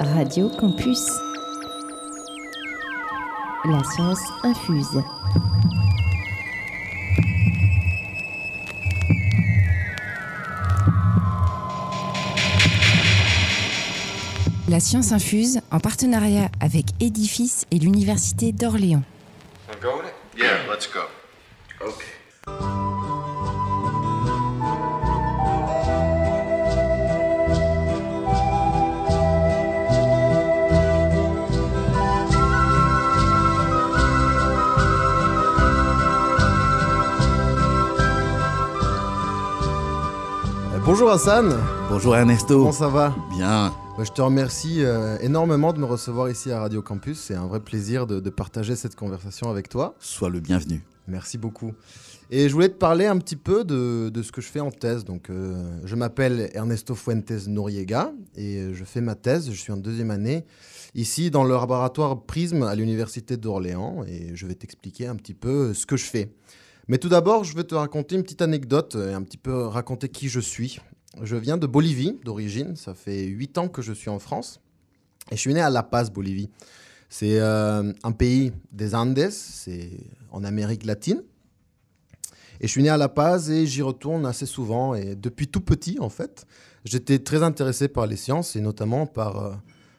Radio Campus. La science infuse. La science infuse en partenariat avec Edifice et l'Université d'Orléans. Yeah, let's go. Okay. Bonjour Hassan, Bonjour Ernesto. comment ça va? Bien. Bah, Je te remercie euh, énormément de me recevoir ici à Radio Campus. C'est un vrai plaisir de, de partager cette conversation avec toi. Sois le bienvenu. Merci beaucoup. Et je voulais te parler un petit peu de, de ce que je fais en thèse. Donc, euh, je m'appelle Ernesto Fuentes Noriega et euh, je fais ma thèse. Je suis en deuxième année ici dans le laboratoire Prisme à l'Université d'Orléans et je vais t'expliquer un petit peu ce que je fais. Mais tout d'abord, je vais te raconter une petite anecdote et un petit peu raconter qui je suis. Je viens de Bolivie d'origine. Ça fait 8 ans que je suis en France. Et je suis né à La Paz, Bolivie. C'est euh, un pays des Andes, c'est en Amérique latine. Et je suis né à La Paz et j'y retourne assez souvent. Et depuis tout petit, en fait, j'étais très intéressé par les sciences et notamment par, euh,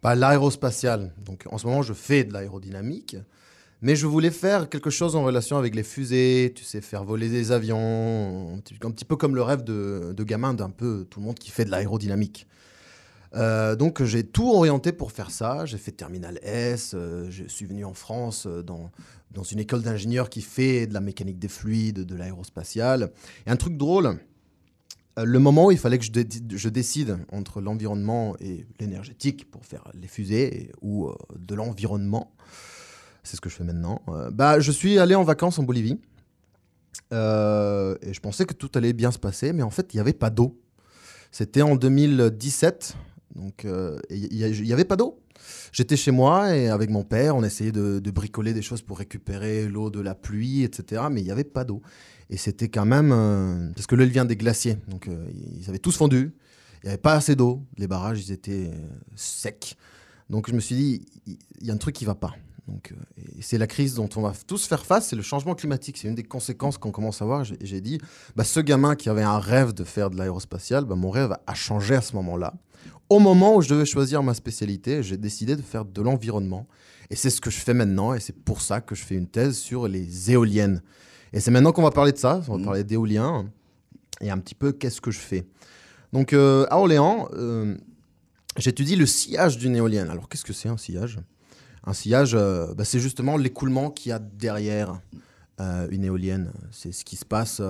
par l'aérospatial. Donc en ce moment, je fais de l'aérodynamique. Mais je voulais faire quelque chose en relation avec les fusées, tu sais, faire voler des avions, un petit, peu comme le rêve de, de gamin d'un peu tout le monde qui fait de l'aérodynamique. Euh, donc j'ai tout orienté pour faire ça. J'ai fait Terminal S, euh, je suis venu en France euh, dans, dans une école d'ingénieurs qui fait de la mécanique des fluides, de l'aérospatial. Et un truc drôle, le moment où il fallait que je, je décide entre l'environnement et l'énergétique pour faire les fusées ou de l'environnement, c'est ce que je fais maintenant, euh, bah, je suis allé en vacances en Bolivie. Euh, et je pensais que tout allait bien se passer, mais en fait, il n'y avait pas d'eau. C'était en 2017, donc euh, il n'y avait pas d'eau. J'étais chez moi et avec mon père, on essayait de, bricoler des choses pour récupérer l'eau de la pluie, etc. Mais il n'y avait pas d'eau. Et c'était quand même... euh, parce que l'eau, vient des glaciers. Donc euh, ils avaient tous fondu. Il n'y avait pas assez d'eau. Les barrages, ils étaient euh, secs. Donc je me suis dit, il il y a un truc qui ne va pas. Donc, euh, et c'est la crise dont on va tous faire face, c'est le changement climatique. C'est une des conséquences qu'on commence à voir. J'ai dit, bah, ce gamin qui avait un rêve de faire de l'aérospatial, bah, mon rêve a changé à ce moment-là. Au moment où je devais choisir ma spécialité, j'ai décidé de faire de l'environnement. Et c'est ce que je fais maintenant. Et c'est pour ça que je fais une thèse sur les éoliennes. Et c'est maintenant qu'on va parler de ça. On va Mhm. parler d'éolien. Et un petit peu qu'est-ce que je fais. Donc, euh, à Orléans, euh, j'étudie le sillage d'une éolienne. Alors, qu'est-ce que c'est un sillage? Un sillage, euh, bah, c'est justement l'écoulement qu'il y a derrière euh, une éolienne. C'est ce qui se passe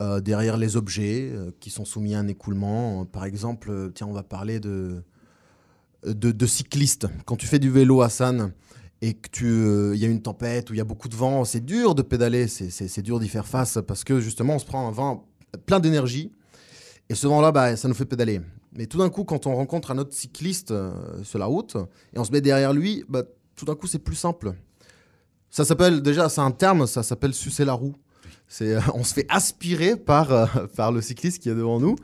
euh, derrière les objets qui sont soumis à un écoulement. Par exemple, tiens, on va parler de, de, cyclistes. Quand tu fais du vélo, Hassan, et que tu, il y a une tempête ou il y a beaucoup de vent, c'est dur de pédaler, c'est dur d'y faire face parce que justement, on se prend un vent plein d'énergie. Et ce vent-là, bah, ça nous fait pédaler. Mais tout d'un coup, quand on rencontre un autre cycliste euh, sur la route et on se met derrière lui, bah, tout d'un coup, c'est plus simple. Ça s'appelle, déjà, c'est un terme, ça s'appelle sucer la roue. Euh, on se fait aspirer par, euh, par le cycliste qui est devant nous.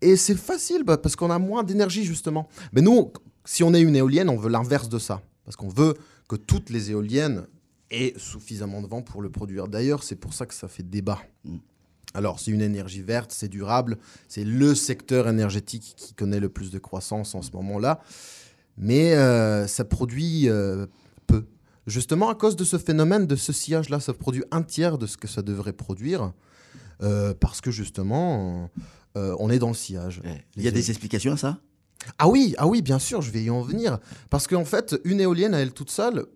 Et c'est facile bah, parce qu'on a moins d'énergie, justement. Mais nous, si on est une éolienne, on veut l'inverse de ça. Parce qu'on veut que toutes les éoliennes aient suffisamment de vent pour le produire. D'ailleurs, c'est pour ça que ça fait débat. Alors, c'est une énergie verte, c'est durable, c'est le secteur énergétique qui connaît le plus de croissance en ce moment-là. Mais euh, ça produit euh, peu. Justement, à cause de ce phénomène, de ce sillage-là, ça produit un tiers de ce que ça devrait produire. euh, parce que justement, on est dans le sillage. Il y a des explications à ça? Ah oui, ah oui, bien sûr, je vais y en venir. Parce qu'en fait, une éolienne à elle toute seule,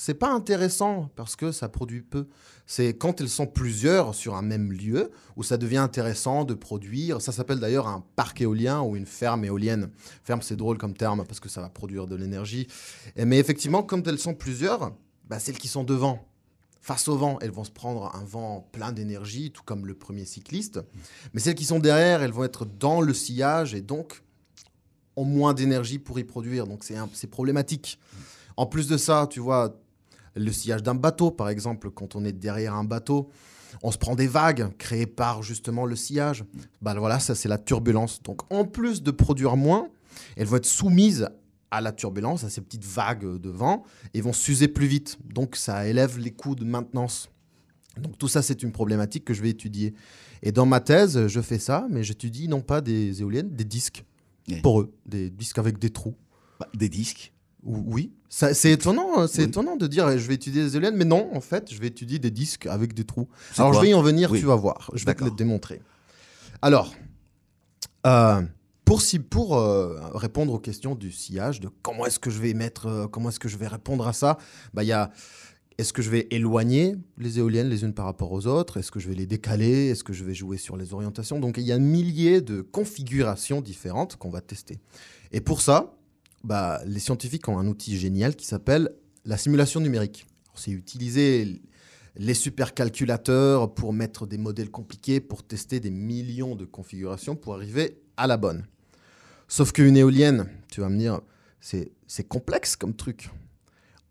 c'est pas intéressant parce que ça produit peu. C'est quand elles sont plusieurs sur un même lieu où ça devient intéressant de produire. Ça s'appelle d'ailleurs un parc éolien ou une ferme éolienne. Ferme, c'est drôle comme terme parce que ça va produire de l'énergie. Mais effectivement, quand elles sont plusieurs, bah, celles qui sont devant, face au vent, elles vont se prendre un vent plein d'énergie, tout comme le premier cycliste. Mais celles qui sont derrière, elles vont être dans le sillage et donc ont moins d'énergie pour y produire. Donc c'est problématique. En plus de ça, tu vois, le sillage d'un bateau, par exemple, quand on est derrière un bateau, on se prend des vagues créées par justement le sillage. Bah voilà, ça c'est la turbulence. Donc en plus de produire moins, Elles vont être soumises à la turbulence, à ces petites vagues de vent, et vont s'user plus vite. Donc ça élève les coûts de maintenance. Donc tout ça, c'est une problématique que je vais étudier. Et dans ma thèse, je fais ça, mais j'étudie non pas des éoliennes, des disques Oui. poreux, des disques avec des trous. Bah, des disques. Ou- Oui, c'est étonnant, hein, c'est Oui. étonnant de dire eh, je vais étudier des éoliennes, mais non, en fait, je vais étudier des disques avec des trous. Alors je vais y en venir, Oui. tu vas voir. Je vais te le démontrer. Alors, euh, pour, si, pour euh, répondre aux questions du sillage, de comment est-ce que je vais mettre, euh, comment est-ce que je vais répondre à ça, bah, il y a est-ce que je vais éloigner les éoliennes les unes par rapport aux autres? Est-ce que je vais les décaler? Est-ce que je vais jouer sur les orientations? Donc il y a un millier de configurations différentes qu'on va tester. Et pour ça, bah, les scientifiques ont un outil génial qui s'appelle la simulation numérique. C'est utiliser les supercalculateurs pour mettre des modèles compliqués, pour tester des millions de configurations pour arriver à la bonne. Sauf qu'une éolienne, tu vas me dire, c'est complexe comme truc.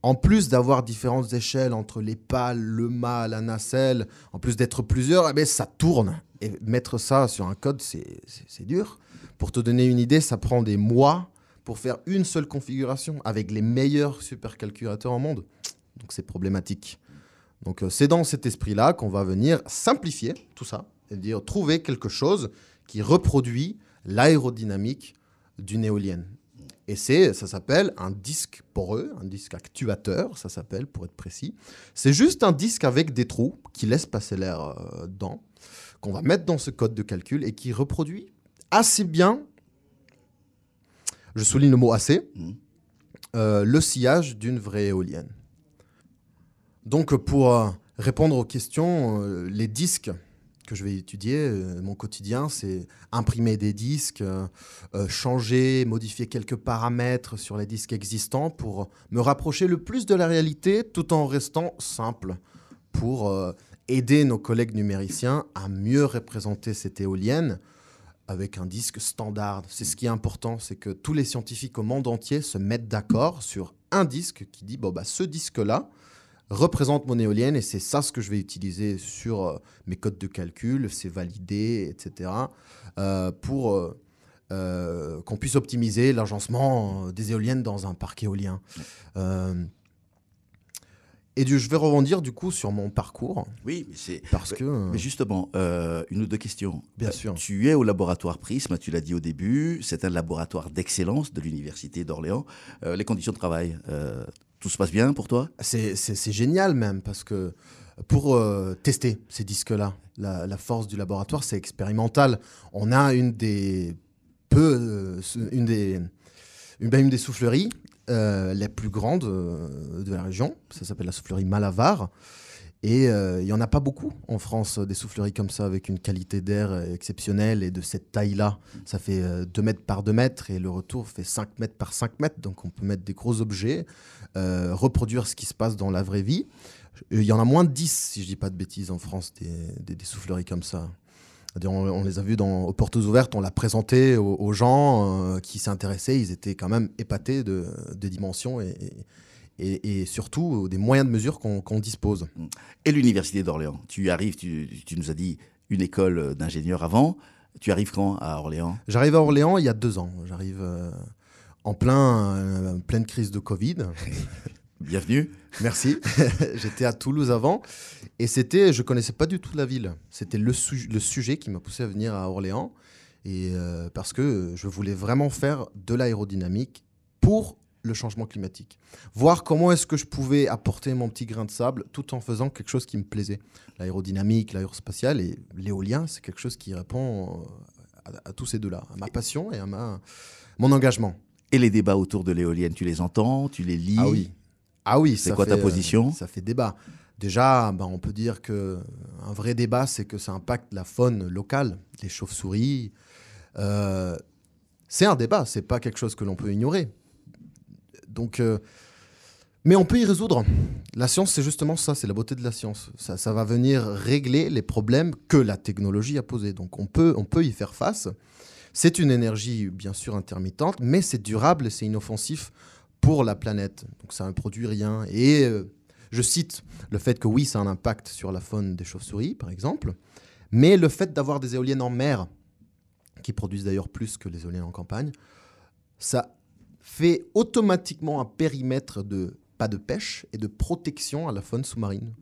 En plus d'avoir différentes échelles entre les pales, le mât, la nacelle, en plus d'être plusieurs, eh ben, ça tourne. Et mettre ça sur un code, c'est dur. Pour te donner une idée, ça prend des mois pour faire une seule configuration avec les meilleurs supercalculateurs au monde. Donc c'est problématique. Donc euh, c'est dans cet esprit-là qu'on va venir simplifier tout ça et dire trouver quelque chose qui reproduit l'aérodynamique d'une éolienne. Et c'est, ça s'appelle un disque poreux, un disque actuateur, ça s'appelle pour être précis. C'est juste un disque avec des trous qui laisse passer l'air euh, dedans, qu'on va mettre dans ce code de calcul et qui reproduit assez bien, je souligne le mot assez, Mhm. euh, le sillage d'une vraie éolienne. Donc pour euh, répondre aux questions, euh, les disques que je vais étudier, euh, mon quotidien, c'est imprimer des disques, changer, modifier quelques paramètres sur les disques existants pour me rapprocher le plus de la réalité tout en restant simple pour aider nos collègues numériciens à mieux représenter cette éolienne avec un disque standard. C'est ce qui est important, c'est que tous les scientifiques au monde entier se mettent d'accord sur un disque qui dit bon bah ce disque-là représente mon éolienne et c'est ça ce que je vais utiliser sur euh, mes codes de calcul, c'est validé, etc. euh, pour euh, qu'on puisse optimiser l'agencement des éoliennes dans un parc éolien. Euh, et du- je vais rebondir du coup sur mon parcours Oui, mais c'est. parce que euh, Mais justement, euh, une ou deux questions. Bien Euh, sûr. Tu es au laboratoire Prisme, tu l'as dit au début. C'est un laboratoire d'excellence de l'Université d'Orléans. Euh, les conditions de travail, tout se passe bien pour toi? C'est génial même parce que pour tester ces disques-là, la, la force du laboratoire, c'est expérimental. On a une des peu, une des, une, ben, une des souffleries euh, les plus grandes euh, de la région. Ça s'appelle la soufflerie Malavar. Et euh, il n'y en a pas beaucoup en France, euh, des souffleries comme ça, avec une qualité d'air euh, exceptionnelle et de cette taille-là. Ça fait 2 mètres par 2 mètres et le retour fait 5 mètres par 5 mètres. Donc on peut mettre des gros objets, euh, reproduire ce qui se passe dans la vraie vie. Il y en a moins de 10, si je dis pas de bêtises, en France, des- des souffleries comme ça. C'est-à-dire, On, on les a vus dans, aux portes ouvertes, on l'a présenté aux, aux gens euh, qui s'intéressaient. Ils étaient quand même épatés de, des dimensions et, et- et surtout des moyens de mesure qu'on dispose. Et l'Université d'Orléans Tu arrives, tu, tu nous as dit une école d'ingénieurs avant. Tu arrives quand à Orléans? J'arrive à Orléans il y a deux ans. J'arrive euh, en plein, euh, pleine crise de Covid. Bienvenue. Merci. J'étais à Toulouse avant et c'était, je connaissais pas du tout la ville. C'était le, su- le sujet qui m'a poussé à venir à Orléans et euh, parce que je voulais vraiment faire de l'aérodynamique pour le changement climatique. Voir comment est-ce que je pouvais apporter mon petit grain de sable tout en faisant quelque chose qui me plaisait. L'aérodynamique, l'aérospatiale et l'éolien, c'est quelque chose qui répond euh, à, à tous ces deux-là, à ma passion et à ma, mon engagement. Et les débats autour de l'éolienne, tu les entends, tu les lis? Ah oui. Ah oui, C'est ça quoi ta fait, euh, position? Ça fait débat. Déjà, ben, on peut dire que un vrai débat, c'est que ça impacte la faune locale, les chauves-souris. Euh, c'est un débat, c'est pas quelque chose que l'on peut ignorer. Donc, euh, mais on peut y résoudre. La science, c'est justement ça, c'est la beauté de la science. Ça, ça va venir régler les problèmes que la technologie a posés. Donc, on peut, on peut y faire face. C'est une énergie, bien sûr, intermittente, mais c'est durable et c'est inoffensif pour la planète. Donc ça ne produit rien. Et euh, je cite le fait que oui, ça a un impact sur la faune des chauves-souris, par exemple, mais le fait d'avoir des éoliennes en mer, qui produisent d'ailleurs plus que les éoliennes en campagne, ça fait automatiquement un périmètre de pas de pêche et de protection à la faune sous-marine.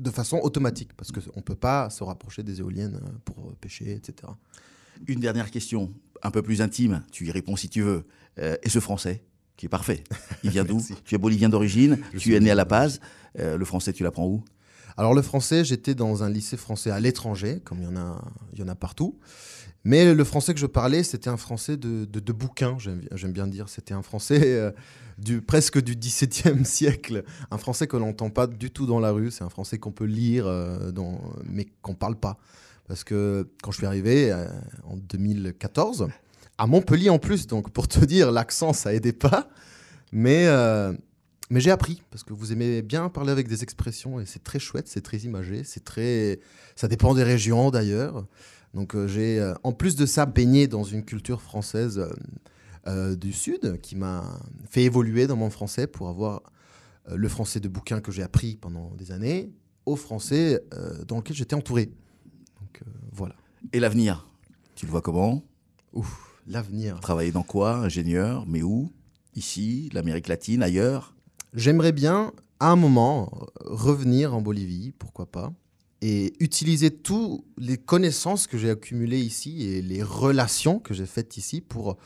De façon automatique, parce qu'on ne peut pas se rapprocher des éoliennes euh, pour pêcher, etc. Une dernière question, un peu plus intime, tu y réponds si tu veux. Euh, et ce français, qui est parfait, il vient d'où. Tu es bolivien d'origine, tu es né à La Paz. Euh, le français, tu l'apprends où? Alors le français, j'étais dans un lycée français à l'étranger, comme il y en a, il y en a partout. Mais le français que je parlais, c'était un français de, de, de bouquin, j'aime j'aime bien dire. C'était un français euh, du, presque du XVIIe siècle. Un français que l'on n'entend pas du tout dans la rue. C'est un français qu'on peut lire, euh, dans, mais qu'on ne parle pas. Parce que quand je suis arrivé euh, en 2014, à Montpellier en plus, donc pour te dire, l'accent, ça aidait pas. Mais, euh, mais j'ai appris, parce que vous aimez bien parler avec des expressions, et c'est très chouette, c'est très imagé, c'est très... Ça dépend des régions d'ailleurs. Donc euh, j'ai, euh, en plus de ça, baigné dans une culture française du Sud, qui m'a fait évoluer dans mon français pour avoir le français de bouquin que j'ai appris pendant des années, au français dans lequel j'étais entouré. Donc voilà. Et l'avenir? Tu le vois comment? Ouf, l'avenir. Travailler dans quoi Ingénieur Mais où? Ici L'Amérique latine Ailleurs? J'aimerais bien, à un moment, revenir en Bolivie, pourquoi pas, et utiliser toutes les connaissances que j'ai accumulées ici et les relations que j'ai faites ici pour,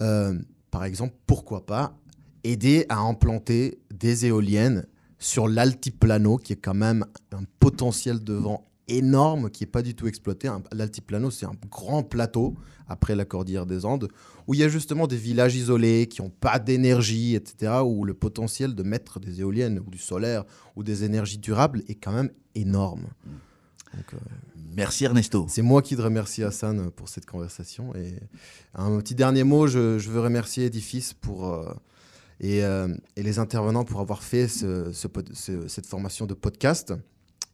euh, par exemple, pourquoi pas, aider à implanter des éoliennes sur l'altiplano, qui est quand même un potentiel de vent énorme qui n'est pas du tout exploité. L'altiplano, c'est un grand plateau après la cordillère des Andes, où il y a justement des villages isolés qui n'ont pas d'énergie, etc., où le potentiel de mettre des éoliennes ou du solaire ou des énergies durables est quand même énorme. Donc, euh, Merci Ernesto. c'est moi qui te remercie Hassan pour cette conversation. Et un petit dernier mot, je, je veux remercier Edifice pour, euh, et, euh, et les intervenants pour avoir fait ce- ce pod- ce- cette formation de podcast.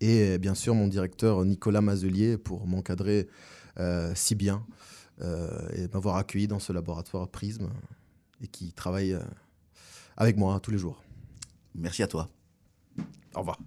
Et euh, bien sûr mon directeur Nicolas Mazelier pour m'encadrer euh, si bien euh, et m'avoir accueilli dans ce laboratoire Prisme et qui travaille euh, avec moi tous les jours. Merci à toi. Au revoir.